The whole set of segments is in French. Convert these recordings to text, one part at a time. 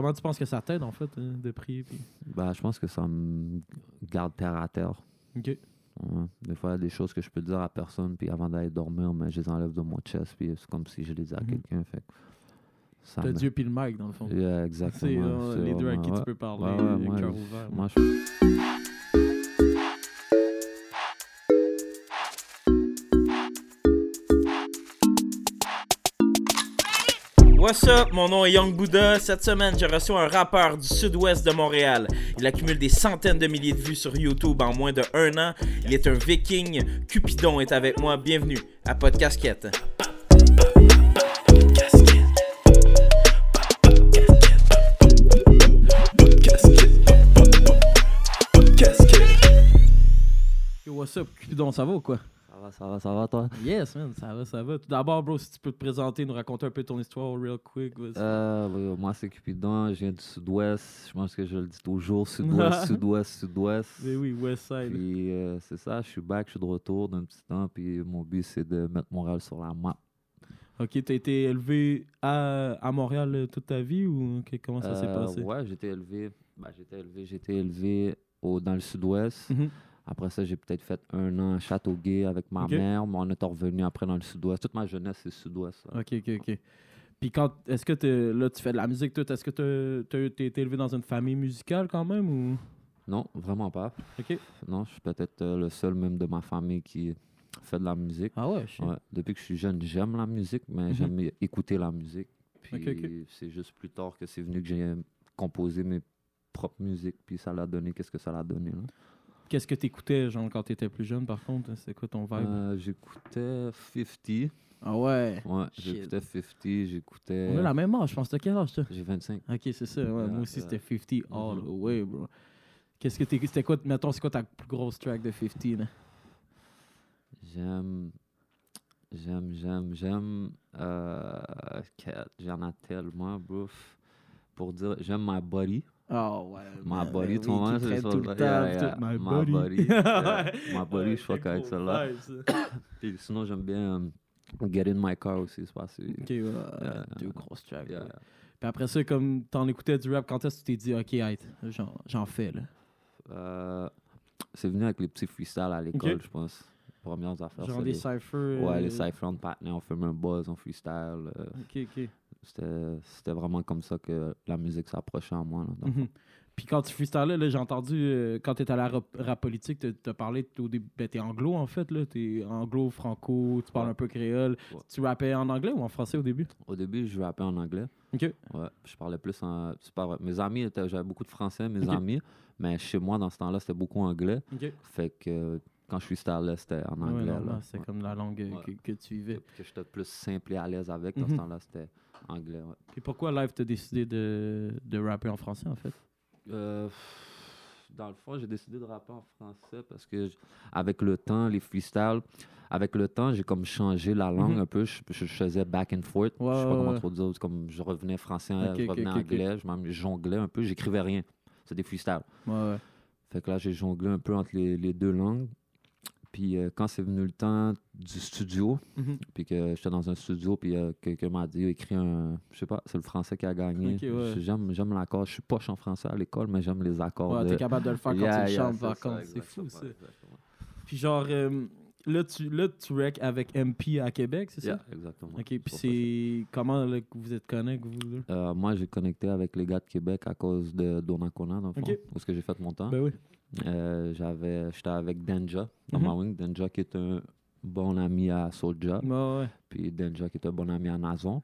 comment tu penses que ça t'aide, en fait, euh, de prier? Puis... Bah, je pense que ça me garde terre à terre. OK. Ouais. Des fois, il y a des choses que je peux dire à personne, puis avant d'aller dormir, mais je les enlève de mon chest, puis c'est comme si je les disais à Mhm. quelqu'un. Fait ça T'as me- Dieu puis le mic, dans le fond. Yeah, C'est exactement. euh, C'est les deux avec qui tu peux parler, Ouais, ouais, le moi, cœur ouvert. Moi, je What's up, mon nom est Young Buddha. Cette semaine, j'ai reçu un rappeur du sud-ouest de Montréal. Il accumule des centaines de milliers de vues sur YouTube en moins de un an. Il est un viking. Cupidon est avec moi. Bienvenue à Podcasquette. Yo, what's up, Cupidon, ça va ou quoi? Ça va, ça va, ça va, toi? Yes, man, ça va, ça va. Tout d'abord, bro, si tu peux te présenter, nous raconter un peu ton histoire, real quick. Euh, moi, c'est Cupidon. Je viens du sud-ouest. Je pense que je le dis toujours sud-ouest, sud-ouest, sud-ouest. Mais oui, Westside. Puis euh, c'est ça, je suis back, je suis de retour d'un petit temps. Puis mon but, c'est de mettre Montréal sur la map. Ok, t'as été élevé à, à Montréal euh, toute ta vie ou comment ça s'est passé? Ouais, j'étais élevé. bah, j'étais élevé, j'étais élevé au, dans le sud-ouest. Mhm. Après ça, j'ai peut-être fait un an à Châteauguay avec ma mère, mais on est revenu après dans le sud-ouest. Toute ma jeunesse, c'est sud-ouest. Ok, ok, ok. Puis quand, est-ce que t'es- là, tu fais de la musique, tout, est-ce que t'as été élevé dans une famille musicale quand même ou? Non, vraiment pas. Ok. Non, je suis peut-être euh, le seul même de ma famille qui fait de la musique. Ah ouais, shit. Ouais, Depuis que je suis jeune, j'aime la musique, mais Mhm. j'aime écouter la musique. Puis Ok, ok. c'est juste plus tard que c'est venu que j'ai composé mes propres musiques, puis ça l'a donné qu'est-ce que ça l'a donné. là. Qu'est-ce que t'écoutais, genre, quand t'étais plus jeune, par contre? C'est quoi ton vibe? Euh, j'écoutais 50. Ah ouais? Ouais, j'écoutais 50, j'écoutais. On a la même âge, je pense. T'as quel âge, toi? J'ai 25. Ok, c'est ça. Ouais, moi aussi, c'était 50 all the Mhm. way, bro. Qu'est-ce que t'es. C'était quoi, mettons, c'est quoi ta plus grosse track de 50, là? J'aime. J'aime, j'aime, j'aime. Euh, J'en ai tellement, bro. Pour dire, j'aime my body. Oh ouais. My man, body, ben tu oui, c'est ça, tout le yeah, temps, yeah, my my yeah, my body, Ouais, je fuck avec celle-là. Puis sinon, j'aime bien euh, Get in my car aussi, c'est pas assez. Ok, ouais, Yeah. deux grosses tracks. Yeah. ouais. Puis après ça, comme t'en écoutais du rap, quand est-ce que tu t'es dit, ok, hey, j'en, fais, là? Euh, c'est venu avec les petits freestyles à l'école, je pense. Premières affaires. Genre des les- cyphers. Ouais, euh, les cyphers de partner, on fait un buzz, on freestyle. euh, Ok, ok. C'était vraiment comme ça que la musique s'approchait à moi. Là, Mhm. Puis quand tu freestylais, là, j'ai entendu, euh, quand t'étais à la rap, rap politique, t'as- t'as parlé au début, ben, t'es anglo en fait, là, t'es anglo, franco, tu parles Ouais. un peu créole. Ouais. Tu rappais en anglais ou en français au début? Au début, je rappais en anglais. Ok. Ouais, je parlais plus en. Pas vrai. Mes amis, j'avais beaucoup de français, mes amis, mais chez moi, dans ce temps-là, c'était beaucoup anglais. Ok. Fait que euh, quand je freestylais, c'était en Ouais, anglais. là. c'est Ouais. comme la langue euh, Ouais. que, que tu vivais. Que j'étais plus simple et à l'aise avec. Dans Mhm. ce temps-là, c'était anglais. ouais. Puis pourquoi Live t'as décidé de, de rapper en français en fait? Euh, dans le fond, j'ai décidé de rapper en français parce que j- avec le temps, les freestyles, avec le temps, j'ai comme changé la langue Mhm. un peu. Je, je- je faisais back and forth. Ouais, je sais pas ouais, comment ouais. trop dire. c'est Comme je revenais français, Ok, je ok, revenais ok, ok. anglais, je m'en- jonglais un peu. J'écrivais rien. C'est des freestyles. Ouais, ouais. Fait que là, j'ai jonglé un peu entre les, les deux langues. Puis euh, quand c'est venu le temps du studio, Mhm. puis que j'étais dans un studio, puis euh, quelqu'un m'a dit, écrit un. Je sais pas, c'est le français qui a gagné. Ouais. J'aime, l'accord. Je suis poche en français à l'école, mais j'aime les accords. Ouais, de- t'es capable de le faire quand Yeah, tu yeah, chantes par contre. C'est fou ça. exactement. Puis genre, euh, là, tu, là, tu rec avec MP à Québec, c'est Yeah, ça? exactement. Ok, puis c'est. Comment là, que vous êtes connectés, vous? Euh, moi, j'ai connecté avec les gars de Québec à cause de Donnacona, dans le fond, Ok. où est-ce que j'ai fait mon temps. Ben oui. Euh, j'avais, j'étais avec Denja, dans Mhm. ma wing. Denja qui est un bon ami à Soulja. Ouais. Puis Denja qui est un bon ami à Nazon.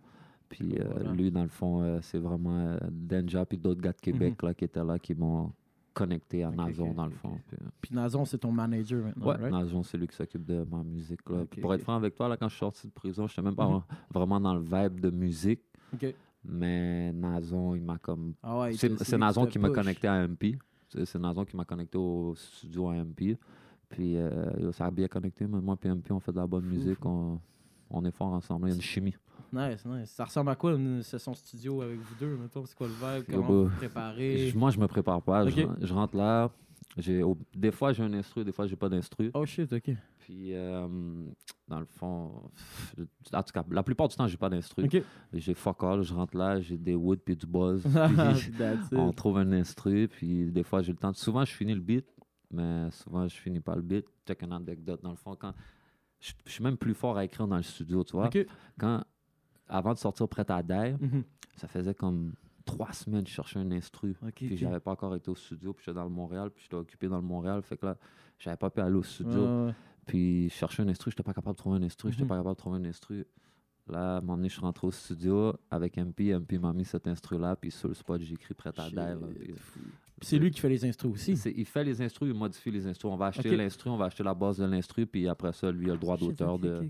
Puis euh, Voilà. lui, dans le fond, euh, c'est vraiment euh, Denja puis d'autres gars de Québec là, qui étaient là qui m'ont connecté à Mhm. Nazon, dans le fond. Puis, Puis Nazon, c'est ton manager maintenant, ouais, right? Nazon, c'est lui qui s'occupe de ma musique. Là. Pour être franc avec toi, là, quand je suis sorti de prison, je n'étais même pas Mhm. vraiment dans le vibe de musique. Mais Nazon, il m'a comme Ah ouais, c'est Nazon qui m'a connecté à MP. C'est Nazon qui m'a connecté au studio à MP. Puis euh, ça a bien connecté. mais Moi et MP, on fait de la bonne musique. On, on est fort ensemble. Il y a une chimie. Nice, nice. Ça ressemble à quoi une session studio avec vous deux, mettons? C'est quoi le vibe? Yo, Comment vous vous préparez? Moi, je me prépare pas. Je, rentre là. J'ai, des fois, j'ai un instru, des fois, j'ai pas d'instru. Oh shit, ok. Puis, euh, dans le fond, en tout cas, la plupart du temps, j'ai pas d'instru. J'ai fuck all, je rentre là, j'ai des woods puis du buzz. puis on trouve un instru, puis des fois, j'ai le temps. Souvent, je finis le beat, mais souvent, je finis pas le beat. Check une anecdote. Dans le fond, quand. Je je suis même plus fort à écrire dans le studio, tu vois. Quand, avant de sortir Prêt à Die, Mhm. ça faisait comme trois semaines que je cherchais un instru. Ok, Puis j'avais pas encore été au studio, puis j'étais dans le Montréal, puis j'étais occupé dans le Montréal. Fait que là, j'avais pas pu aller au studio. Ouais. Puis je cherchais un instru, j'étais pas capable de trouver un instru, j'étais Mhm. pas capable de trouver un instru. Là, à un moment donné, je suis rentré au studio avec MP. MP m'a mis cet instru-là, puis sur le spot, j'ai écrit Prêt à Puis c'est lui qui fait les instrus aussi. Il fait les instrus, il modifie les instrus. On va acheter l'instru, on va acheter la base de l'instru, puis après ça, lui, il a le droit d'auteur de.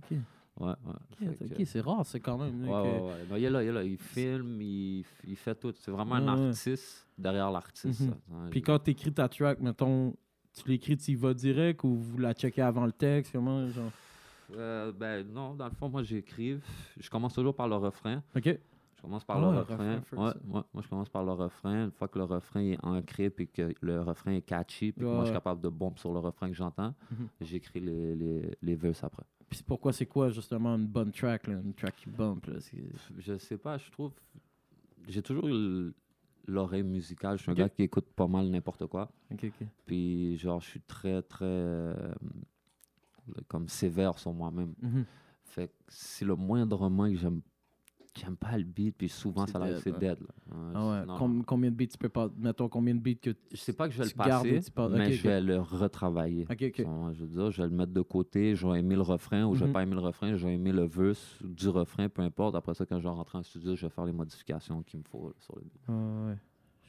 Ouais, ouais. Ok, c'est rare, c'est quand même. Ouais, que- ouais, ouais. Non, il est là, il est là. Il filme, il, il fait tout. C'est vraiment un Ouais, artiste derrière l'artiste. Mhm. Puis quand t'écris ta track, mettons, tu l'écris, tu y vas direct ou vous la checkez avant le texte, comment, genre? Euh, ben non, dans le fond, moi j'écrive. Je commence toujours par le refrain. Ok. Je commence par Ah le ouais, refrain. Ouais, ouais, moi je commence par le refrain. Une fois que le refrain est ancré puis que le refrain est catchy, puis que moi je suis capable de bomber sur le refrain que j'entends, Mhm. j'écris les, les, les verses après. Puis pourquoi c'est quoi, justement, une bonne track, là, une track qui bump, là? Je sais pas, je trouve. J'ai toujours l'oreille musicale. Je suis un gars qui écoute pas mal n'importe quoi. Ok, ok. Puis genre, je suis très, très. euh, comme sévère sur moi-même. Mhm. Fait que si le moindrement que j'aime j'aime pas le beat, puis souvent C'est ça arrive, dead, c'est dead. Ah c'est- combien de beats tu peux pas. Mettons, combien de beats que. Je sais pas que je vais le passer, mais je vais le retravailler. Je veux dire, je vais le mettre de côté, je vais aimer le refrain ou je vais Mhm. pas aimer le refrain, je vais aimer le verse du refrain, peu importe. Après ça, quand je vais rentrer en studio, je vais faire les modifications qu'il me faut sur le beat. Ah ouais,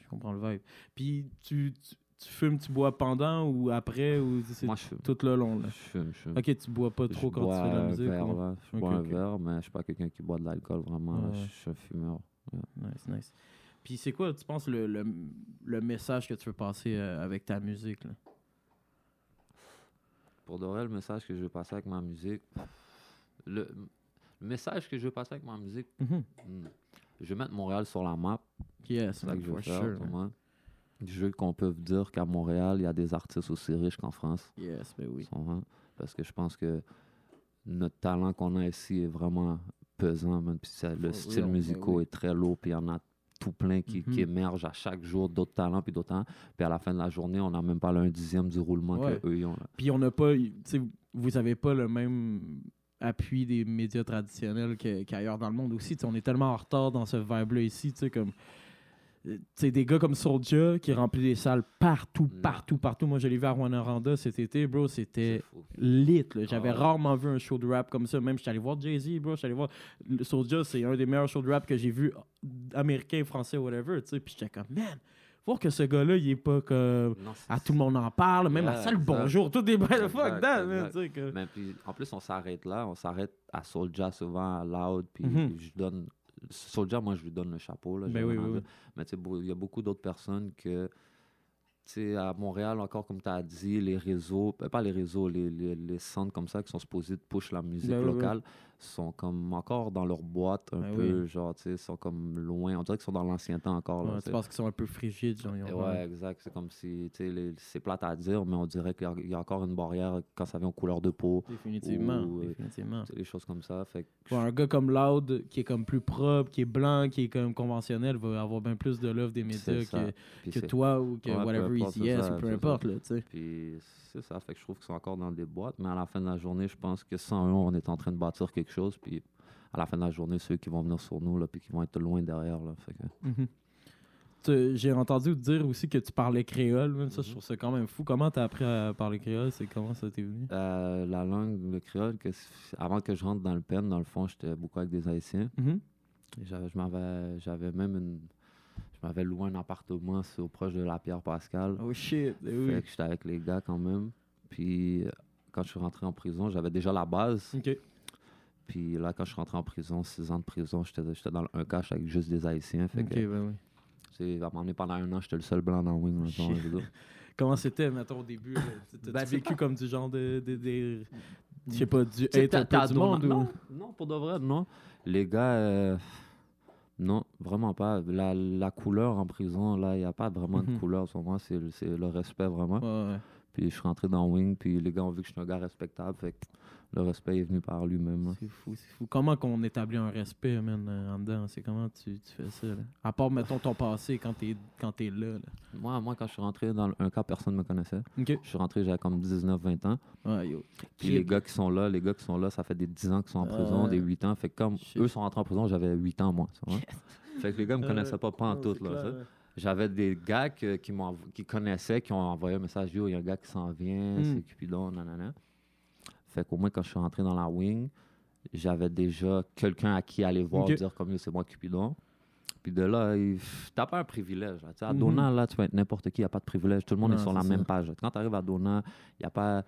je comprends le vibe. Puis tu, tu, fumes, tu bois pendant ou après ou c'est Moi, je fume. tout le long, là? Je fume, je fume. Ok, tu bois pas trop je quand bois tu fais de la musique? verre, ou- là. Je bois un verre, mais je suis pas quelqu'un qui boit de l'alcool vraiment. Ouais. Je suis un fumeur. Nice, nice. Puis c'est quoi, tu penses, le, le, le message que tu veux passer euh, avec ta musique? Là? Pour de vrai, le message que je veux passer avec ma musique, le, le message que je veux passer avec ma musique, Mhm. hmm, je vais mettre Montréal sur la map. Yes, C'est ça que je veux for faire. sure, tu man. vois. Je veux qu'on peut dire qu'à Montréal, il y a des artistes aussi riches qu'en France. Yes, ben oui. Parce que je pense que notre talent qu'on a ici est vraiment pesant. Puis ça- le style ben musical oui. est très lourd. Puis il y en a tout plein qui, qui Mhm. émergent à chaque jour, d'autres talents, puis d'autres talents. Puis à la fin de la journée, on n'a même pas un dixième du roulement Ouais. qu'eux ils ont. là. Puis on n'a pas, vous avez pas le même appui des médias traditionnels qu'ailleurs dans le monde aussi. On est tellement en retard dans ce vibe-là ici, tu sais, comme... sais, des gars comme Soulja qui remplit des salles partout, Non. partout, partout. Moi, je l'ai vu à Rwanda cet été, bro, C'est c'était lit. J'avais Ah rarement vu un show de rap comme ça. Même, j'étais allé voir Jay-Z, bro. J'étais allé voir... le Soulja, c'est un des meilleurs shows de rap que j'ai vu, américain, français, whatever, tu sais. Puis j'étais comme, man, voir que ce gars-là, il est pas comme... Non, c'est- Ah, tout le monde en parle, même la Yeah, salle bonjour, tout est bien fuck that, man, que- Mais puis, en plus, on s'arrête là. On s'arrête à Soulja souvent, à Loud. Puis Mhm. je donne. Soulja, moi, je lui donne le chapeau. Là, Ben j'ai oui, oui, dit. Mais il y a beaucoup d'autres personnes que. Sais, à Montréal, encore comme tu as dit, les réseaux, euh, pas les réseaux, les, les, les centres comme ça qui sont supposés de push la musique Ben oui, oui. locale sont comme encore dans leur boîte un Ben peu, genre, tu sais, sont comme loin. On dirait qu'ils sont dans l'ancien temps encore. là, Ouais, tu penses qu'ils sont un peu frigides, genre, Et ouais, exact. C'est comme si, tu sais, les- c'est plate à dire, mais on dirait qu'il y a- il y, a encore une barrière quand ça vient aux couleurs de peau, Définitivement, Ou, euh, définitivement. des choses comme ça. Fait que Ouais, un gars comme Loud, qui est comme plus propre, qui est blanc, qui est comme conventionnel, va avoir bien plus de love des médias que, que toi ou que Ouais, whatever yes ça, ou peu importe, là, tu sais. Puis c'est ça, fait que je trouve qu'ils sont encore dans des boîtes, mais à la fin de la journée, je pense que sans eux, on est en train de bâtir quelque chose, puis à la fin de la journée, ceux qui vont venir sur nous, là, puis qui vont être loin derrière, là, fait que... Mhm. J'ai entendu te dire aussi que tu parlais créole, man. ça je Mhm. trouve ça quand même fou. Comment t'as appris à parler créole? C'est comment ça t'est venu? Euh, la langue, le créole, que avant que je rentre dans le pen, dans le fond, j'étais beaucoup avec des Haïtiens. Mhm. J'avais même une... M'avais loué un appartement sur, proche de la Pierre Pascal. Oh shit, eh Fait oui. que j'étais avec les gars quand même. Puis quand je suis rentré en prison, j'avais déjà la base. Ok. Puis là, quand je suis rentré en prison, six ans de prison, j'étais, j'étais dans un cache avec juste des Haïtiens. Fait Ok, que, ben oui. c'est, à un moment donné, pendant un an, j'étais le seul blanc dans wing. mettons. Comment c'était, mettons, au début? T'as-tu Ben, vécu comme du genre de... de, de- Je sais pas, du hate un t'as- peu t'as du monde non, ou... non, non, pour de vrai, non. Les gars, euh, Non, vraiment pas. La, la couleur en prison, là, il n'y a pas vraiment de Mhm. couleur sur moi. C'est le- c'est le respect, vraiment. Ouais, ouais. Puis je suis rentré dans Wing, puis les gars ont vu que je suis un gars respectable. Fait que le respect est venu par lui-même. C'est fou, c'est fou. Comment qu'on établit un respect, man, euh, en dedans? C'est comment tu, tu fais ça, là? À part, mettons, ton passé quand t'es quand t'es là, là. Moi, moi, quand je suis rentré dans un cas, personne ne me connaissait. Je suis rentré, j'avais comme 19-20 ans. Ouais, yo. Puis les gars qui sont là, les gars qui sont là, ça fait des 10 ans qu'ils sont en prison, Ouais. des 8 ans. Fait que comme Shit. eux sont rentrés en prison, j'avais 8 ans, moi. Fait que les gars me Ouais. connaissaient pas, pas en Non, tout. Là, clair, ouais. J'avais des gars que- qui, qui connaissaient, qui ont envoyé un message Yo, il y a un gars qui s'en vient, Mm. c'est Cupidon, nanana. Fait qu'au moins, quand je suis rentré dans la wing, j'avais déjà quelqu'un à qui aller voir, dire comme c'est moi Cupidon. Puis de là, il- t'as pas un privilège. Là. À Mhm. Dona, là, tu peux être n'importe qui, il n'y a pas de privilège. Tout le monde Non, est sur la ça. même page. Quand tu arrives à Dona, il n'y a pas.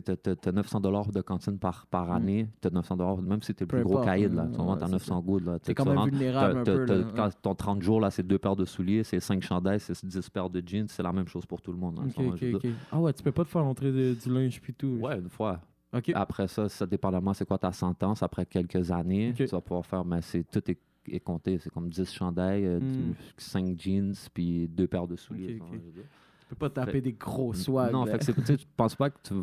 Tu as 900 dollars de cantine par, par Mm. année. Tu as 900 dollars, même si tu es le plus gros caïd, là. Tu c'est 900 gouttes. là. Tu sais, quand même vulnérable un peu, quand ton 30 jours, là, c'est deux paires de souliers, c'est 5 chandails, c'est 10 paires de jeans, c'est la même chose pour tout le monde. hein. Ah ouais, tu peux pas te faire entrer du linge puis tout. Ouais, une fois. Après ça, ça dépendamment c'est quoi ta sentence, après quelques années, tu vas pouvoir faire, mais c'est tout est, est compté. C'est comme 10 chandails, Hmm. 5 jeans, puis deux paires de souliers. Ok, tu vois, ok. je veux dire. Tu peux pas taper Fait- des gros swags. Non, fait que tu penses pas que tu.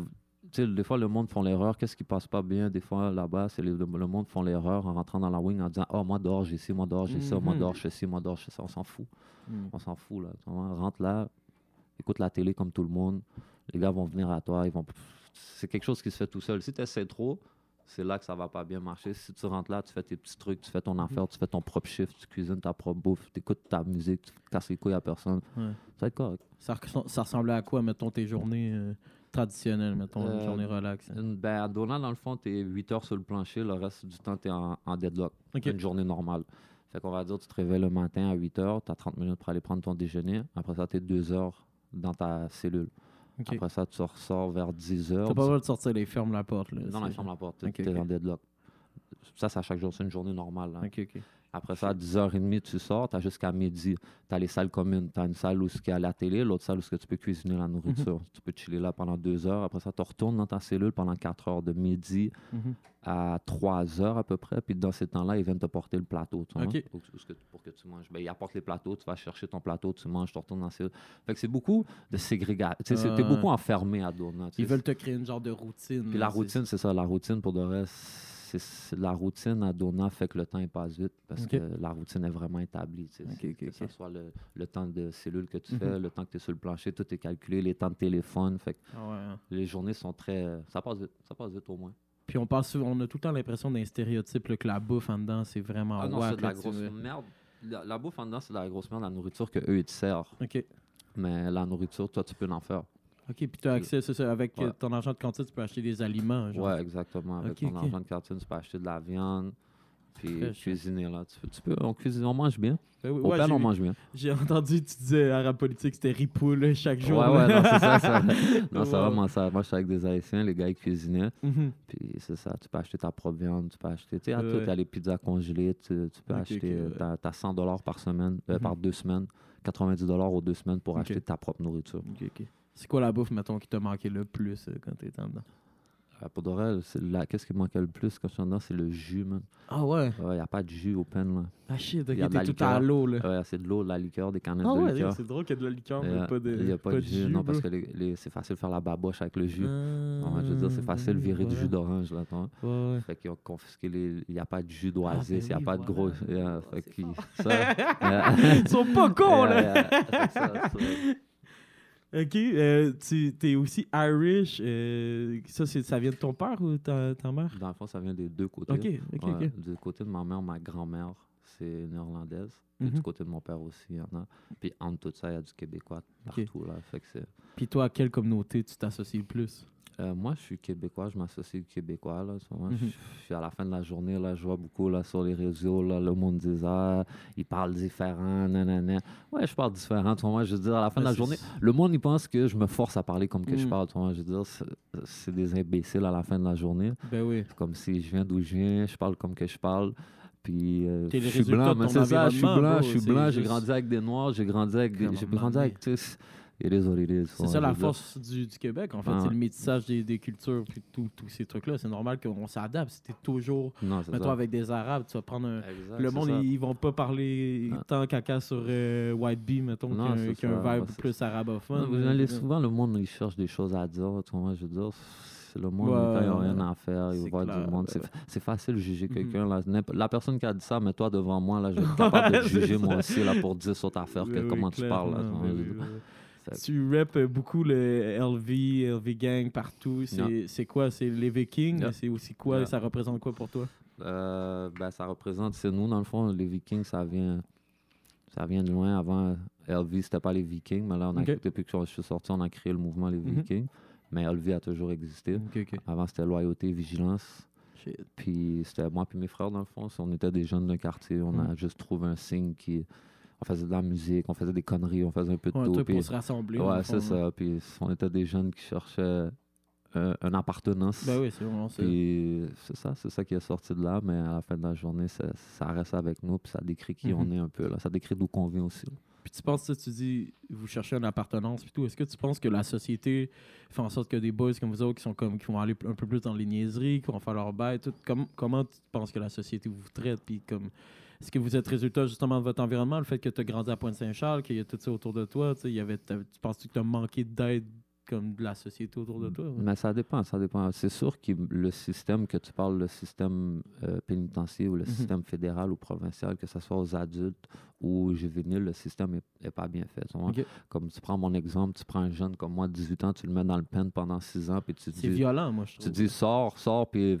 Tu sais, des fois, le monde font l'erreur. Qu'est-ce qui passe pas bien, des fois, là-bas? C'est le, le monde font l'erreur en rentrant dans la wing en disant Oh, moi, dehors, j'ai ci, moi, dehors, j'ai ça, moi, Mhm. dehors, j'ai ci, moi, dehors, j'ai ça. On s'en fout. Hmm. On s'en fout, là. Rentre là, écoute la télé comme tout le monde. Les gars vont venir à toi. Ils vont... C'est quelque chose qui se fait tout seul. Si tu essaies trop, c'est là que ça va pas bien marcher. Si tu rentres là, tu fais tes petits trucs, tu fais ton affaire, tu fais ton propre shift, tu cuisines ta propre bouffe, tu écoutes ta musique, tu casses les couilles à personne. Ouais. Ça va être correct. Ça ressemblait à quoi, mettons, tes journées euh, traditionnelles, mettons, une Euh, journée relax? hein? Une- Ben, à Dona, dans le fond, tu es 8 heures sur le plancher. Le reste du temps, tu es en, en deadlock. Ok. Une journée normale. Fait qu'on va dire, tu te réveilles le matin à 8 heures, tu as 30 minutes pour aller prendre ton déjeuner. Après ça, tu es 2 heures dans ta cellule. Après ça, tu ressors vers 10 heures. T'as pas le de sortir, les ferme la porte. Là, Non, non, c'est- il ferme la porte. Tu es en deadlock. Ça, c'est à chaque jour. C'est une journée normale. là. Après ça, à 10h30, tu sors, tu as jusqu'à midi. Tu as les salles communes. Tu as une salle où il y a la télé, l'autre salle où tu peux cuisiner la nourriture. Mhm. Tu peux chiller là pendant deux heures. Après ça, tu retournes dans ta cellule pendant 4 heures de midi Mhm. à 3 heures à peu près. Puis dans ces temps-là, ils viennent te porter le plateau. Tu vois, Ok. pour, que- que- pour que tu manges. Ben, ils apportent les plateaux, tu vas chercher ton plateau, tu manges, tu retournes dans la cellule. Fait que c'est beaucoup de ségrégation. Tu Ah. beaucoup enfermé à Dona. Ils veulent te créer une genre de routine. Puis la routine, c'est ça. La routine, pour de c'est- la routine à Dona fait que le temps passe vite parce que la routine est vraiment établie. que ce soit le, le temps de cellule que tu Mhm. fais, le temps que tu es sur le plancher, tout est calculé, les temps de téléphone. Fait que Ah ouais, hein. les journées sont très. Ça passe vite. Ça passe vite au moins. Puis on souvent- on a tout le temps l'impression d'un stéréotype là, que la bouffe en dedans, c'est vraiment Ah non, c'est de la grosse merde. La, la bouffe en dedans, c'est de la grosse merde, la nourriture que eux ils te servent. Mais la nourriture, toi, tu peux en faire. Ok, puis tu as accès, c'est ça, avec euh, Ouais. ton argent de cantine, tu peux acheter des aliments. Ouais, exactement. Avec ton argent de cantine, tu peux acheter de la viande. Puis Fraîche. cuisiner là. Tu, tu peux, on cuisine, on mange bien. Ben oui, Au ouais, père, on mange bien. J'ai entendu, tu disais arabe politique, c'était ripou là, chaque jour. Ouais, ouais, non, c'est ça. ça. Non, c'est Ouais. vraiment ça. Moi, je suis avec des Haïtiens, les gars, ils cuisinaient. Mhm. Puis c'est ça, tu peux acheter ta propre viande, tu peux acheter. Tu sais, Ouais, ouais. t'as les pizzas congelées, tu, tu peux acheter. ouais. t'as- T'as 100 dollars par semaine, euh, par deux semaines, 90 dollars aux deux semaines pour acheter ta propre nourriture. Ok, ok. C'est quoi la bouffe, mettons, qui t'a manqué le plus euh, quand t'étais en dedans? Euh, pour c'est la- qu'est-ce qui me manquait le plus quand je suis dedans, c'est le jus, man. Ah ouais? Il n'y a pas de jus au pen, là. Ah shit, ok, Il t'es tout à l'eau là. Ouais, c'est de l'eau, de la liqueur, des canettes Ah de ouais, liqueur. c'est drôle qu'il y a de la liqueur, Il mais pas de, il y a pas, de jus, non, parce que les- les- c'est facile de faire la baboche avec le jus. Ah, je veux dire, c'est facile de virer du jus d'orange, là, toi. Ouais. Fait qu'ils ont confisqué les. Il n'y a pas de jus d'oasis, il ben n'y a oui, pas de gros. yeah, fait yeah. Ils sont pas cons là! Ok, euh, tu es aussi Irish. euh, ça, vient de ton père ou ta, ta mère? Dans le fond, ça vient des deux côtés. Ok, ok, Ouais, ok. Du côté de ma mère, ma grand-mère, c'est néerlandaise. Mhm. du côté de mon père aussi, il y en a. Puis entre tout ça, il y a du québécois partout. Là. Fait que Puis toi, à quelle communauté tu t'associes le plus? Euh, moi, je suis québécois, je m'associe aux québécois. Là, moment. Mhm. je, je suis à la fin de la journée, là, je vois beaucoup là, sur les réseaux, là, le monde dit ah, ils parlent différent, nanana. Ouais, je parle différent. moi, je veux dire, à la fin Ouais, de la journée, le monde, il pense que je me force à parler comme que je Mhm. parle. je veux dire, c'est- des imbéciles à la fin de la journée. Ben oui. C'est comme si je viens d'où je viens, je parle comme que je parle. Puis euh, je suis blanc, mais c'est ça, je suis blanc, je suis blanc, j'ai grandi avec des noirs, j'ai grandi avec des, j'ai grandi avec it is what it is. C'est ça la force du, du Québec, en fait. Ah. C'est le métissage des, des cultures puis tout- tous ces trucs-là. C'est normal qu'on s'adapte. C'était toujours. Non, Mettons, ça. avec des Arabes, tu vas prendre un. Exact, Le monde, ils, ils vont pas parler Ah. tant caca sur euh, White Bee, mettons, Non, qu'un c'est qu'un ça. vibe Ouais, c'est- plus arabophone. Non, vous allez souvent, le monde, il cherche des choses à dire. Tu vois, je veux dire, c'est le monde, Ouais, quand ils n'ont rien à faire, ils c'est voient clair, du monde. ouais, C'est facile de juger Mhm. quelqu'un. La personne qui a dit ça, mets-toi devant moi, là, je vais être capable de juger moi aussi là, pour dire sur ta affaire que, Oui, comment oui, tu parles. Là, oui, Tu rappes beaucoup le LV, LV Gang partout. C'est quoi? C'est les Vikings? C'est aussi quoi? Ça représente quoi pour toi? Euh, ben, ça représente, c'est nous, dans le fond, les Vikings, ça vient, ça vient de loin. Avant, LV, c'était pas les Vikings, mais là, on a, depuis que je suis sorti, on a créé le mouvement Les Mhm. Vikings. Mais LV a toujours existé. Avant, c'était loyauté, vigilance. Shit. Puis c'était moi puis mes frères, dans le fond. On était des jeunes d'un quartier. On a Mm. juste trouvé un signe qui. On faisait de la musique, on faisait des conneries, on faisait un peu de Ouais, un tout. truc puis- pour se rassembler. Ouais, c'est ça. Puis on était des jeunes qui cherchaient euh, une appartenance. Ben oui, c'est vraiment ça. Puis c'est ça, c'est ça qui est sorti de là. Mais à la fin de la journée, ça, ça reste avec nous. Puis ça décrit qui Mhm. on est un peu. là. Ça décrit d'où qu'on vient aussi. là. Puis tu penses, ça, tu dis, vous cherchez une appartenance, puis tout. Est-ce que tu penses que la société fait en sorte que des boys comme vous autres qui sont comme qui vont aller un peu plus dans les niaiseries, qui vont faire leur bail, tout, comme- comment tu penses que la société vous traite, puis comme est-ce que vous êtes résultat justement de votre environnement, le fait que tu as grandi à Pointe-Saint-Charles, qu'il y a tout ça autour de toi, il y avait, tu penses-tu que tu as manqué d'aide comme de la société autour de toi? ouais? Mais ça dépend, ça dépend. C'est sûr que le système que tu parles, le système euh, pénitentiaire ou le Mhm. système fédéral ou provincial, que ce soit aux adultes ou aux juvéniles, le système est, pas bien fait. tu. Comme tu prends mon exemple, tu prends un jeune comme moi, 18 ans, tu le mets dans le pen pendant 6 ans, puis tu te C'est dis, violent, moi, je tu trouve. dis sors, sors, puis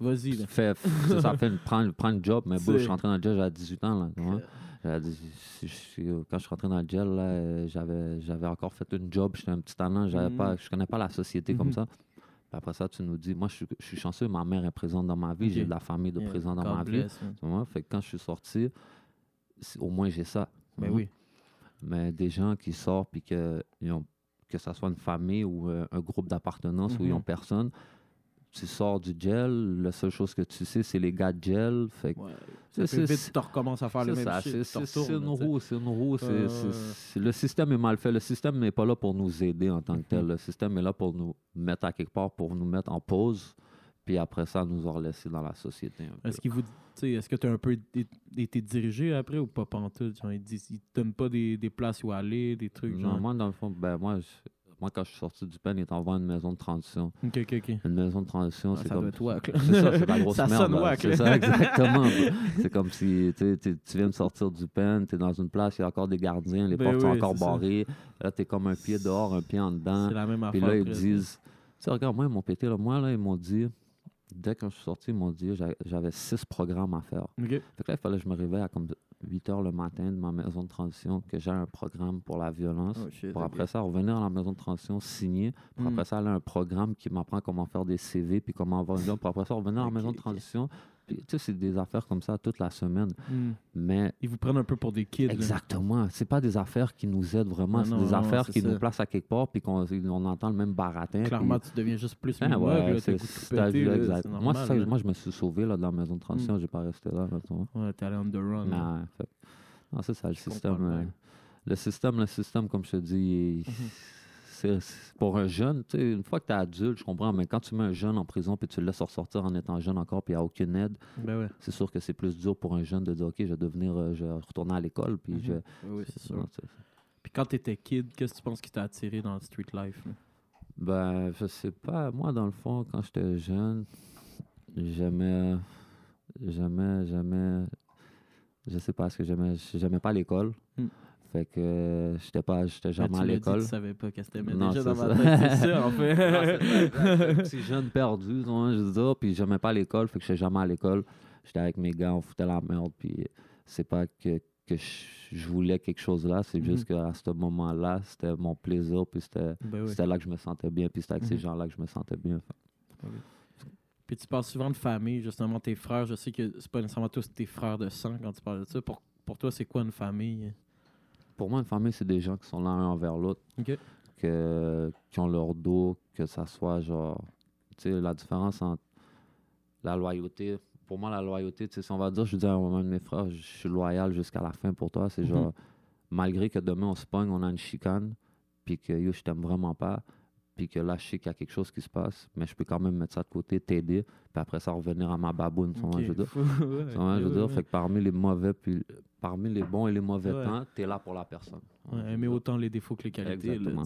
Vas-y, fais, ça fait prends, prends une job. Mais bon, je suis rentré dans le gel, j'avais 18 ans. Là, tu quand je suis rentré dans le gel, là, euh, j'avais, j'avais encore fait une job, j'étais un petit talent, j'avais Mhm. pas, je connais pas la société comme Mhm. ça. Puis après ça, tu nous dis, moi, je suis, je suis chanceux, ma mère est présente dans ma vie, j'ai de la famille de Yeah, dans God ma vie. bless, Fait que quand je suis sorti, au moins j'ai ça. Ben Mhm. oui. Mais des gens qui sortent, puis que, ils ont, que ça soit une famille ou euh, un groupe d'appartenance où ils Mhm. ont personne, tu sors du gel, la seule chose que tu sais, c'est les gars de gel. Fait que Ouais. c'est- Ça fait c'est- vite, tu recommences à faire le même ça, shit. c'est- une roue, c'est une roue. c'est- Le système est mal fait. Le système n'est pas là pour nous aider en tant que tel. Le système est là pour nous mettre à quelque part, pour nous mettre en pause, puis après ça, nous en laisser dans la société. Est-ce qu'il vous, est-ce que tu as un peu été dirigé après ou pas pantoute? Genre, ils, ils te donnent pas des, des places où aller, des trucs Non, genre? moi, dans le fond, ben, moi, je- moi, quand je suis sorti du pen, il est envoyé une maison de transition. Ok, ok, ok. Une maison de transition, Ah, c'est comme. C'est ça, c'est la grosse Ça merde. sonne C'est ça, exactement. c'est comme si tu viens de sortir du pen, tu es dans une place, il y a encore des gardiens, les Ben portes sont encore ça. barrées. Là, tu es comme un pied dehors, un pied en dedans. C'est la même Puis affaire. là, ils presque. disent, tu sais, regarde, moi, ils m'ont pété, là. Moi, là, ils m'ont dit, dès que je suis sorti, ils m'ont dit, j'a- j'avais six programmes à faire. Ok. Fait que là, il fallait que je me réveille à comme 8 heures le matin de ma maison de transition, que j'ai un programme pour la violence. Oh, shit, pour après ça, revenir à la maison de transition, signer. Pour Mm. après ça, aller à un programme qui m'apprend comment faire des CV, puis comment avoir une. Pour après ça, revenir à la maison de transition. Puis, tu sais, c'est des affaires comme ça toute la semaine. Hmm. Mais Ils vous prennent un peu pour des kids. Exactement. C'est pas des affaires qui nous aident vraiment, Non, c'est des non, affaires qui ça. nous placent à quelque part puis qu'on on entend le même baratin. Clairement, puis- tu deviens juste plus Ah, minimum, ouais, c'est de moi, normal, moi, je me suis sauvé là, dans la maison de transition, j'ai pas resté là. là. Ouais, t'es allé on the run. Mais, fait- non, c'est ça, le Je système. le euh, le système, le système, comme je te dis, Mhm. pour un jeune, tu sais, une fois que tu es adulte, je comprends, mais quand tu mets un jeune en prison puis tu le laisses ressortir en étant jeune encore puis il n'y a aucune aide, Ben ouais. c'est sûr que c'est plus dur pour un jeune de dire, OK, je vais devenir, euh, je vais retourner à l'école puis Mhm. je Oui, c'est sûr. Non, Puis quand t'étais kid, qu'est-ce que tu penses qui t'a attiré dans le street life? là? Ben, je sais pas. Moi, dans le fond, quand j'étais jeune, j'aimais. J'aimais, j'aimais. Je sais pas ce que j'aimais. J'aimais pas l'école. Hmm. Fait que euh, j'étais pas, j'étais Ah, jamais à l'école. Tu savais pas qu'est-ce que t'aimais déjà dans ma tête, c'est ça, en fait. C'est jeune perdu, je veux dire. Puis j'aimais pas l'école, fait que j'étais jamais à l'école. J'étais avec mes gars, on foutait la merde. Puis c'est pas que, que je je voulais quelque chose là, c'est juste qu'à ce moment-là, c'était mon plaisir. Puis c'était Ben oui. c'était là que je me sentais bien. Puis c'était avec ces Mhm. gens-là que je me sentais bien. Puis tu parles souvent de famille, justement, tes frères. Je sais que c'est pas nécessairement tous tes frères de sang quand tu parles de ça. Pour, pour toi, c'est quoi une famille? Pour moi, une famille, c'est des gens qui sont là un envers l'autre, que, qui ont leur dos, que ça soit genre. Tu sais, la différence entre la loyauté. Pour moi, la loyauté, tu sais, si on va dire, je dis à un de mes frères, je suis loyal jusqu'à la fin pour toi, c'est Mhm. genre, malgré que demain on se pogne, on a une chicane, puis que yo, je t'aime vraiment pas, puis que là, je sais qu'il y a quelque chose qui se passe, mais je peux quand même mettre ça de côté, t'aider, puis après ça, revenir à ma baboune, tu vois, Ok, je veux dire. ouais, je veux ouais, dire, ouais. fait que parmi les mauvais, puis parmi les bons et les mauvais Ouais. temps, t'es là pour la personne. Dire. autant les défauts que les qualités, Exactement.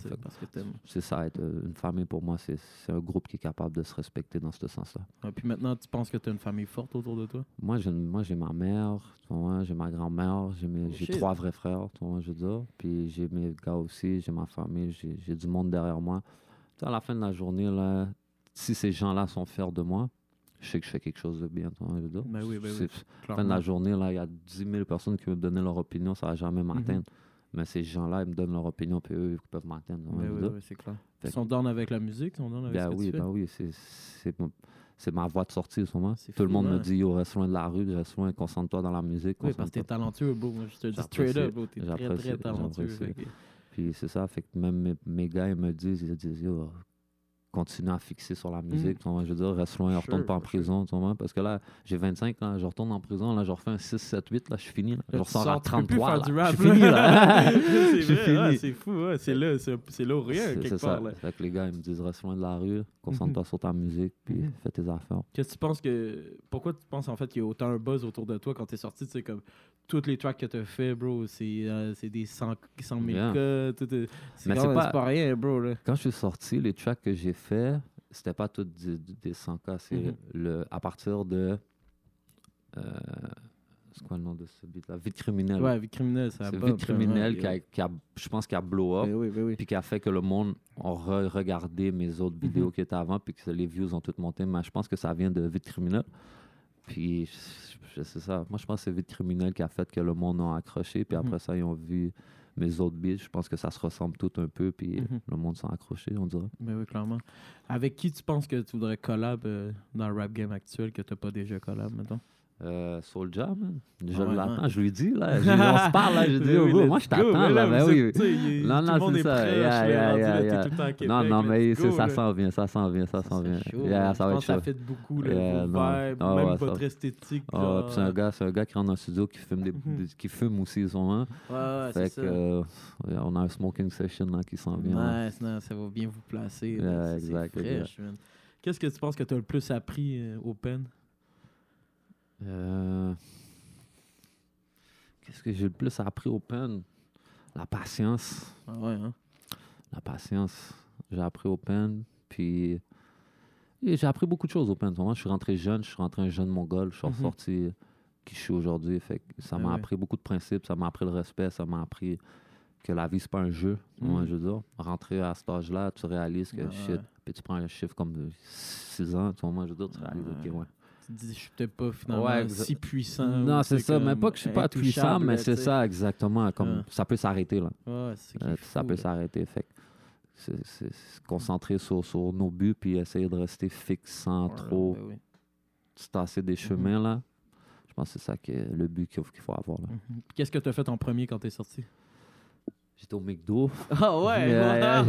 C'est ça, être euh, une famille pour moi, c'est un groupe qui est capable de se respecter dans ce sens-là. Puis maintenant, tu penses que tu as une famille forte autour de toi? Moi, j'ai moi, ma mère, j'ai ma grand-mère, j'ai Oh, trois vrais frères, tu vois, je veux dire. Puis j'ai mes gars aussi, j'ai ma famille, j'ai du monde derrière moi. À la fin de la journée, là, si ces gens-là sont fiers de moi, je sais que je fais quelque chose de bien, veux dire. Ben oui, ben oui, À la fin de la journée, là, il y a 10 000 personnes qui me donner leur opinion, ça va jamais Mhm. m'atteindre. Mais ces gens-là, ils me donnent leur opinion, puis eux, ils peuvent m'atteindre. vois, Ben oui, oui, c'est clair. Fait Ils sont down avec la musique, ils sont down avec Ben ce que oui, tu ben oui, c'est- c'est ma voie de sortie, sûrement. Tout le monde hein. me dit, yo, reste loin de la rue, reste loin, concentre-toi dans la musique. Oui, parce que t'es talentueux, bro. Je te dis straight up, bro. T'es très, très talentueux. Puis c'est ça, fait que même mes, mes gars, ils me disent, ils disent, yo, continue à fixer sur la musique. tu vois, Je veux dire, reste loin, For retourne sure, pas en sure. prison. vois, Parce que là, j'ai 25, là, je retourne en prison, là, je refais un 6, 7, 8, là, je suis fini. Là. Je ressors à sors, tu peux plus 33. faire là. du rap, Je suis fini, là. c'est Je fini. c'est fou, ouais, c'est là, c'est là rien, quelque part. ça. là. Fait que les gars, ils me disent, reste loin de la rue, concentre-toi sur ta musique, puis Mhm. fais tes affaires. Qu'est-ce que tu penses que. Pourquoi tu penses en fait qu'il y a autant un buzz autour de toi quand t'es sorti? Tu sais, comme toutes les tracks que t'as fait, bro, c'est euh, c'est des 100, 100 000 Yeah. cas. tout est- C'est pas- pas rien, bro. Là. Quand je suis sorti, les tracks que j'ai fait, c'était pas tous des, des 100K. C'est Mhm. le, à partir de. euh, c'est quoi le nom de ce beat-là Vite criminel. Ouais, vie criminelle, ça c'est Vite criminel ouais, qui, a, qui a- je pense, qui a blow up. Ben oui, ben oui. Puis qui a fait que le monde a re- regardé mes autres Mhm. vidéos qui étaient avant, puis que les views ont toutes monté. Mais je pense que ça vient de Vite criminel. Puis, c'est ça. Moi, je pense que c'est Vite criminel qui a fait que le monde a accroché. Puis Mhm. après ça, ils ont vu mes autres beats. Je pense que ça se ressemble tout un peu. Puis Mhm. le monde s'est accroché, on dirait. Ben oui, clairement. Avec qui tu penses que tu voudrais collab euh, dans le rap game actuel que t'as pas déjà collab, mettons? Euh. Je Ah ouais, l'attends, ouais. je lui dis, là. Je- on se parle, là. Je dis, oh, oui, let's moi, je t'attends, là. Ben oui. Non, non, c'est est ça. prêt, Yeah, yeah, rendu là, Québec, Non, non, mais go, ça s'en vient, ça s'en vient, ça s'en vient. chaud, ça je va pense être que ça chaud. fait beaucoup, Ah même ouais, ça- esthétique. Puis c'est un gars, c'est un gars qui rentre dans le studio qui fume des, Mhm. des- qui fume aussi souvent. Ouais, fait que euh, on a un smoking session là qui s'en vient. Nice, ça va bien vous placer. exact. Qu'est-ce que tu penses que tu as le plus appris euh, au pen? Euh, Qu'est-ce que j'ai le plus appris au pen? La patience. Ah ouais, hein? La patience. J'ai appris au pen. Puis j'ai appris beaucoup de choses au pen. Moi, je suis rentré jeune, je suis rentré un jeune mongol, je suis Mhm. ressorti qui je suis aujourd'hui. Fait que ça Ah m'a ouais. appris beaucoup de principes, ça m'a appris le respect, ça m'a appris que la vie, c'est pas un jeu. Moi, Mhm. je veux dire, rentrer à cet âge-là, tu réalises que Ouais, shit, puis tu prends un chiffre comme 6 ans, tu vois, moi, je veux dire, tu réalises, Ouais. ok, ouais. Tu te dis, je suis peut-être pas finalement Ouais, exa- si puissant. Non, c'est ça, mais pas que je suis pas puissant, mais c'est ça, exactement. Comme ça peut s'arrêter, là. Ouais, ça Euh, est ça fou, peut s'arrêter. Fait que c'est- c'est se concentrer sur, sur nos buts puis essayer de rester fixe sans trop ben oui. se tasser des chemins là. Je pense que c'est ça qui est le but qu'il faut, qu'il faut avoir là. Mhm. Qu'est-ce que tu as fait en premier quand tu es sorti? J'étais au McDo. Ah ouais! Yeah.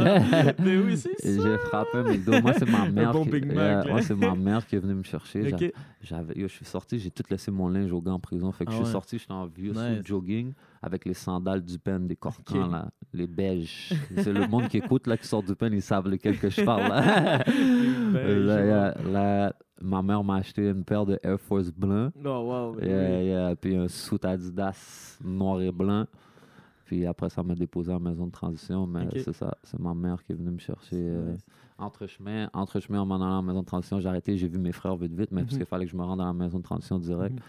Mais oui, c'est et ça! J'ai frappé un McDo. Moi, c'est ma mère. bon qui, Big Mac, Yeah, là. moi, c'est ma mère qui est venue me chercher. J'a- Ok. J'avais, yo, je suis sorti, j'ai tout laissé mon linge au gars en prison. Fait que Ah je suis ouais. sorti, j'étais en vieux Nice. jogging avec les sandales du pen, des corcans, là, les beiges. C'est le monde qui écoute, là, qui sort du pen, ils savent lequel que je parle. Là. beiges, Là, ouais. ma mère m'a acheté une paire de Air Force blancs. Oh, wow! ben oui. yeah, puis un suit Adidas noir et blanc. Puis après, ça m'a déposé en maison de transition. Mais c'est ça, c'est ma mère qui est venue me chercher. euh, entre chemin, entre chemin, en m'en allant en maison de transition, j'ai arrêté, j'ai vu mes frères vite vite, mais parce Mhm. qu'il fallait que je me rende à la maison de transition direct. Mhm.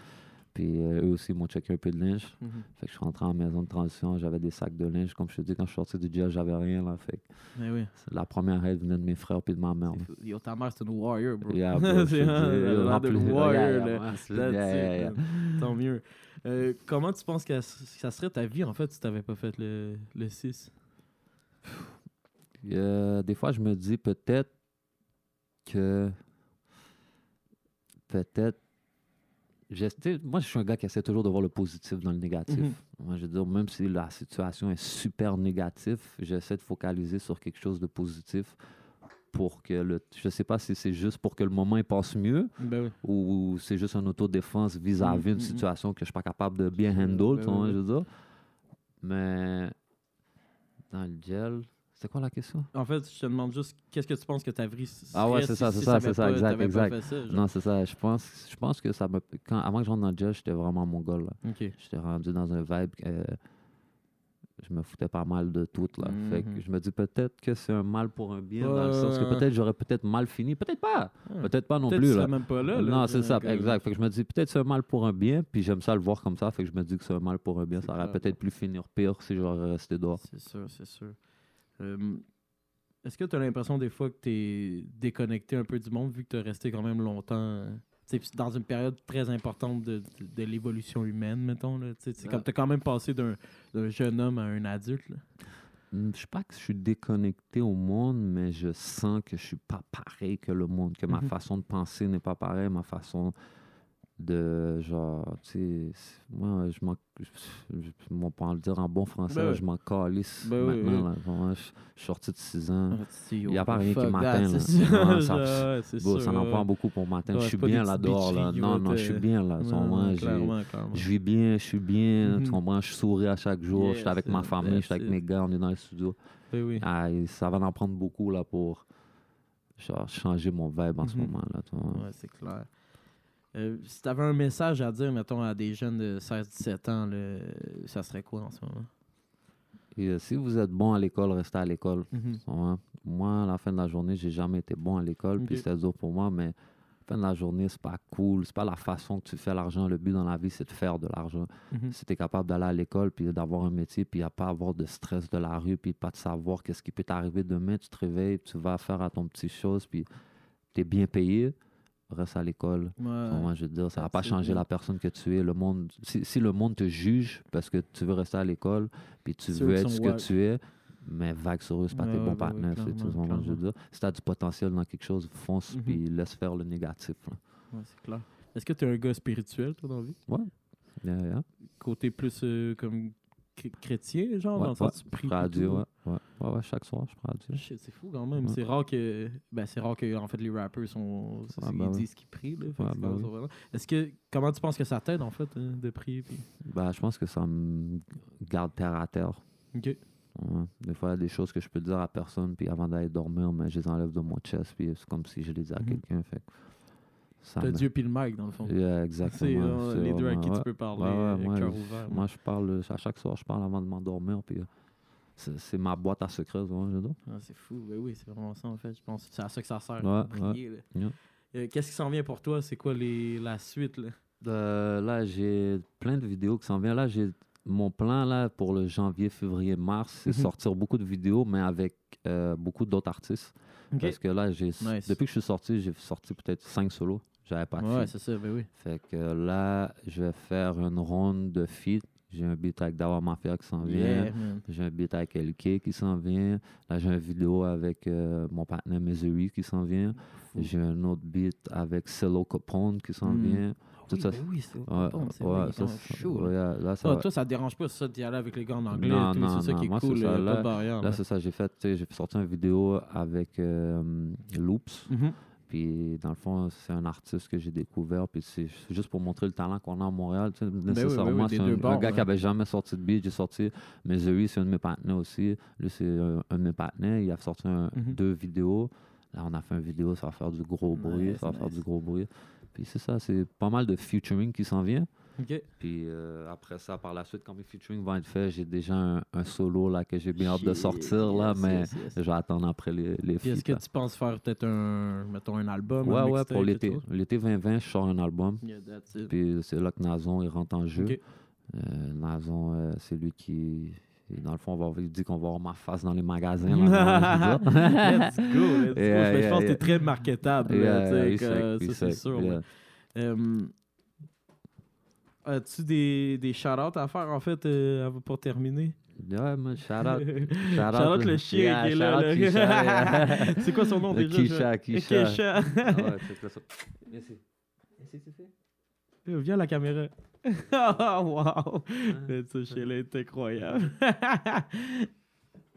Puis euh, eux aussi m'ont checké un peu de linge. Mhm. Fait que je suis rentré en maison de transition, j'avais des sacs de linge. Comme je te dis, quand je suis sorti du jail, j'avais rien. Là, fait que oui. la première aide venait de mes frères puis de ma mère. Yo, ta mère, c'est une warrior, bro. Yeah, bro, c'est plus- warrior. Tant mieux. Euh, comment tu penses que ça serait ta vie, en fait, si tu n'avais pas fait le, le 6? Euh, des fois, je me dis peut-être que. Peut-être. Moi, je suis un gars qui essaie toujours de voir le positif dans le négatif. Mhm. Moi, je veux dire, même si la situation est super négative, j'essaie de focaliser sur quelque chose de positif pour que le. Je sais pas si c'est juste pour que le moment il passe mieux Ben oui. ou c'est juste une autodéfense vis-à-vis Mhm, d'une mhm. situation que je suis pas capable de bien Ben handle, oui. je veux dire. Mais dans le gel, C'était quoi la question? En fait, je te demande juste qu'est-ce que tu penses que ta vie Ah ouais, c'est si- ça, si c'est ça, c'est ça, exact. Non, c'est ça. Je pense, je pense que ça me. Quand, avant que je rentre dans le jazz, j'étais vraiment mon gars, là. Ok. J'étais rendu dans un vibe que je me foutais pas mal de tout, là. Fait que Mhm. je me dis peut-être que c'est un mal pour un bien, dans le sens que peut-être j'aurais peut-être mal fini. Peut-être pas. Peut-être pas non Peut-être plus, là. même pas là. là, non, c'est ça, exact. Fait que je me dis peut-être c'est un mal pour un bien, puis j'aime ça le voir comme ça, fait que je me dis que c'est un mal pour un bien. C'est Ça aurait peut-être pu finir pire si j'aurais resté dehors. C'est sûr, c'est sûr. Euh, Est-ce que tu as l'impression des fois que tu es déconnecté un peu du monde vu que tu as resté quand même longtemps euh, dans une période très importante de, de- de l'évolution humaine, mettons. Tu Ah. as quand même passé d'un jeune homme à un adulte. là? Hmm, Je sais pas que je suis déconnecté au monde, mais je sens que je suis pas pareil que le monde, que ma Mhm. façon de penser n'est pas pareille, ma façon de genre, tu sais, moi, je m'en, on peut en le dire en bon français, Ben je m'en calisse Ben maintenant. oui. là. Je, je suis sorti de 6 ans. Il y a pas rien qui m'atteint, ça, ça- Bon, ça ouais. prend beaucoup pour m'atteindre. Ouais, je suis bien là dehors. Là. Non, non, je suis bien là. Je vis bien, je suis bien. Mhm. Tu comprends? Je souris à chaque jour. je suis avec ma famille, je suis avec mes gars, on est dans le studio. Ben ça va en prendre beaucoup là pour genre, changer mon vibe en ce Mhm. moment. Là. Ouais, c'est clair. Euh, si tu avais un message à dire, mettons, à des jeunes de 16-17 ans, là, ça serait quoi en ce moment? Et, euh, si vous êtes bon à l'école, restez à l'école. Mhm. Moi, à la fin de la journée, j'ai jamais été bon à l'école, puis c'était dur pour moi, mais à la fin de la journée, c'est pas cool. C'est pas la façon que tu fais l'argent. Le but dans la vie, c'est de faire de l'argent. Mhm. Si tu es capable d'aller à l'école, puis d'avoir un métier, puis à pas avoir de stress de la rue, puis pas de savoir qu'est-ce qui peut t'arriver demain, tu te réveilles, puis tu vas faire à ton petit chose, puis tu es bien payé, reste à l'école. Ouais. Moi, je veux dire, ça va pas changer la personne que tu es. Le monde, si, si le monde te juge parce que tu veux rester à l'école, puis tu veux être ce que wack. tu es, mais vague sur eux, c'est pas Ouais, tes ouais, bons ouais, partenaires. c'est- clairement, vois, je veux clairement. dire, si tu as du potentiel dans quelque chose, fonce, Mhm. puis laisse faire le négatif. là. Ouais, c'est clair. Est-ce que tu es un gars spirituel, toi, dans la vie? Yeah, yeah. Côté plus euh, comme chrétien, genre, Ouais, dans le sens ouais. tu pries Je et Dieu, ouais. Ouais. Ouais, chaque soir, je à Dieu. Shit, c'est fou quand même. C'est rare que. Ben, c'est rare que en fait les rappers sont. Ah, ils ben disent qu'ils prient. Là, Fait ben oui. Est-ce que. Comment tu penses que ça t'aide en fait hein, de prier? Puis... Bah, je pense que ça me garde terre à terre. Ok. Des fois, il y a des choses que je peux dire à personne, puis avant d'aller dormir, mais je les enlève de mon chest, puis c'est comme si je les disais à Mhm. quelqu'un. Fait T'as Dieu puis le mic dans le fond. Yeah, C'est exactement. euh, c'est les deux à qui ouais. tu peux parler, Ouais, ouais, euh, moi, cœur je- ouvert. Moi, je parle, à chaque soir, je parle avant de m'endormir, puis euh, c'est ma boîte à secrets. Ah, c'est fou. Ben oui, c'est vraiment ça en fait. Je pense c'est à ça que ça sert. Là. Yeah. Euh, Qu'est-ce qui s'en vient pour toi? C'est quoi les... la suite? Là? Euh, là, j'ai plein de vidéos qui s'en viennent. Là, j'ai mon plan là pour le janvier, février, mars, c'est Mhm. sortir beaucoup de vidéos, mais avec euh, beaucoup d'autres artistes. Parce que là, j'ai Nice. depuis que je suis sorti, j'ai sorti peut-être cinq solos. J'avais pas de Ouais, feat. c'est ça. Ben oui. Fait que là, je vais faire une ronde de feat. J'ai un beat avec Dawa Mafia qui s'en vient. Yeah. J'ai un beat avec LK qui s'en vient. Là, j'ai une vidéo avec euh, mon partenaire Missouri qui s'en vient. Fou. J'ai un autre beat avec Cello Capone qui s'en Mm. vient. Tout Oui, ça, ben oui, c'est Ouais, c'est ça, même c'est- chaud. ouais, là. là, ça toi, te dérange pas ça d'y aller avec les gars en anglais Non, et tout, non, c'est ça non, qui est moi, c'est cool, ça. euh, Là- barrière. Là, là. c'est ça. J'ai fait, j'ai sorti une vidéo avec euh, Loops. Mhm. Puis, dans le fond, c'est un artiste que j'ai découvert. Puis, c'est juste pour montrer le talent qu'on a à Montréal. tu sais, oui, nécessairement, oui, des c'est un, gars ouais. qui avait jamais sorti de beat. J'ai sorti Missouri, c'est un de mes partenaires aussi. Lui, c'est un, un de mes partenaires. Il a sorti un- Mhm. deux vidéos. Là, on a fait une vidéo, ça va faire du gros bruit. Nice, ça va faire du gros bruit. Puis, c'est ça. C'est pas mal de featuring qui s'en vient. Puis euh, après ça, par la suite, quand mes featuring vont être faits, j'ai déjà un, un solo là, que j'ai bien hâte de sortir, là, yes, mais yes, yes. je vais attendre après les, les Puis est-ce que tu penses faire peut-être un, mettons, un album? Ouais, un ouais, pour l'été. L'été 2020, je sors un album. Yeah. Puis c'est là que Nazon il rentre en jeu. Euh, Nazon, euh, c'est lui qui. et Dans le fond, on va, il dit qu'on va avoir ma face dans les magasins. là, let's go, let's go. Yeah, je yeah, pense que yeah. t'es très marketable. Yeah, tu sais, il que, sait, il ça, c'est sait, sûr. yeah. là. Euh, As-tu des, des shout-outs à faire, en fait, euh, pour terminer? Ouais, man, shout out. Shout-out le chien Yeah, qui est là. là. Kisha, c'est quoi son nom Le déjà? Kisha? Kisha. Kisha. Ah ouais, là, ça. Ici, tu fais? Viens à la caméra. oh, wow! Ce chien-là est incroyable.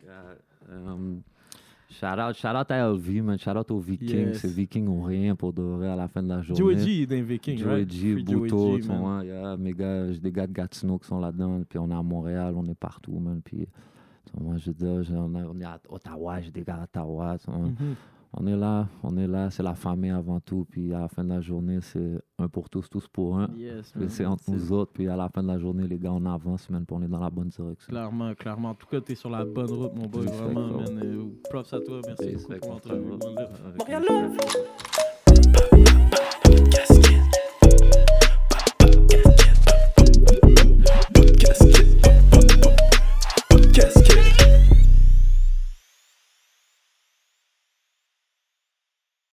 Yeah, um, shout out, shout out à LV, man. Shout out aux Vikings. Yes. Ces Vikings ont rien pour de vrai à la fin de la journée. Joey G est d'un Viking, Joey right? G, Free Joey G, man. yeah, mes gars, j'ai des gars de Gatineau qui sont là-dedans, puis on est à Montréal, on est partout, man. Puis Moi, je dis, j'ai- on, est à Ottawa, j'ai des gars à Ottawa. vois. On est là, on est là, c'est la famille avant tout. Puis à la fin de la journée, c'est un pour tous, tous pour un. Yes, c'est entre C'est- nous autres. Puis à la fin de la journée, les gars, on avance, man, puis on est dans la bonne direction. Clairement, clairement. En tout cas, t'es sur la bonne route, mon boy. Vraiment, man. Props à toi. Merci beaucoup pour mon l'entrevue. Montréal Love!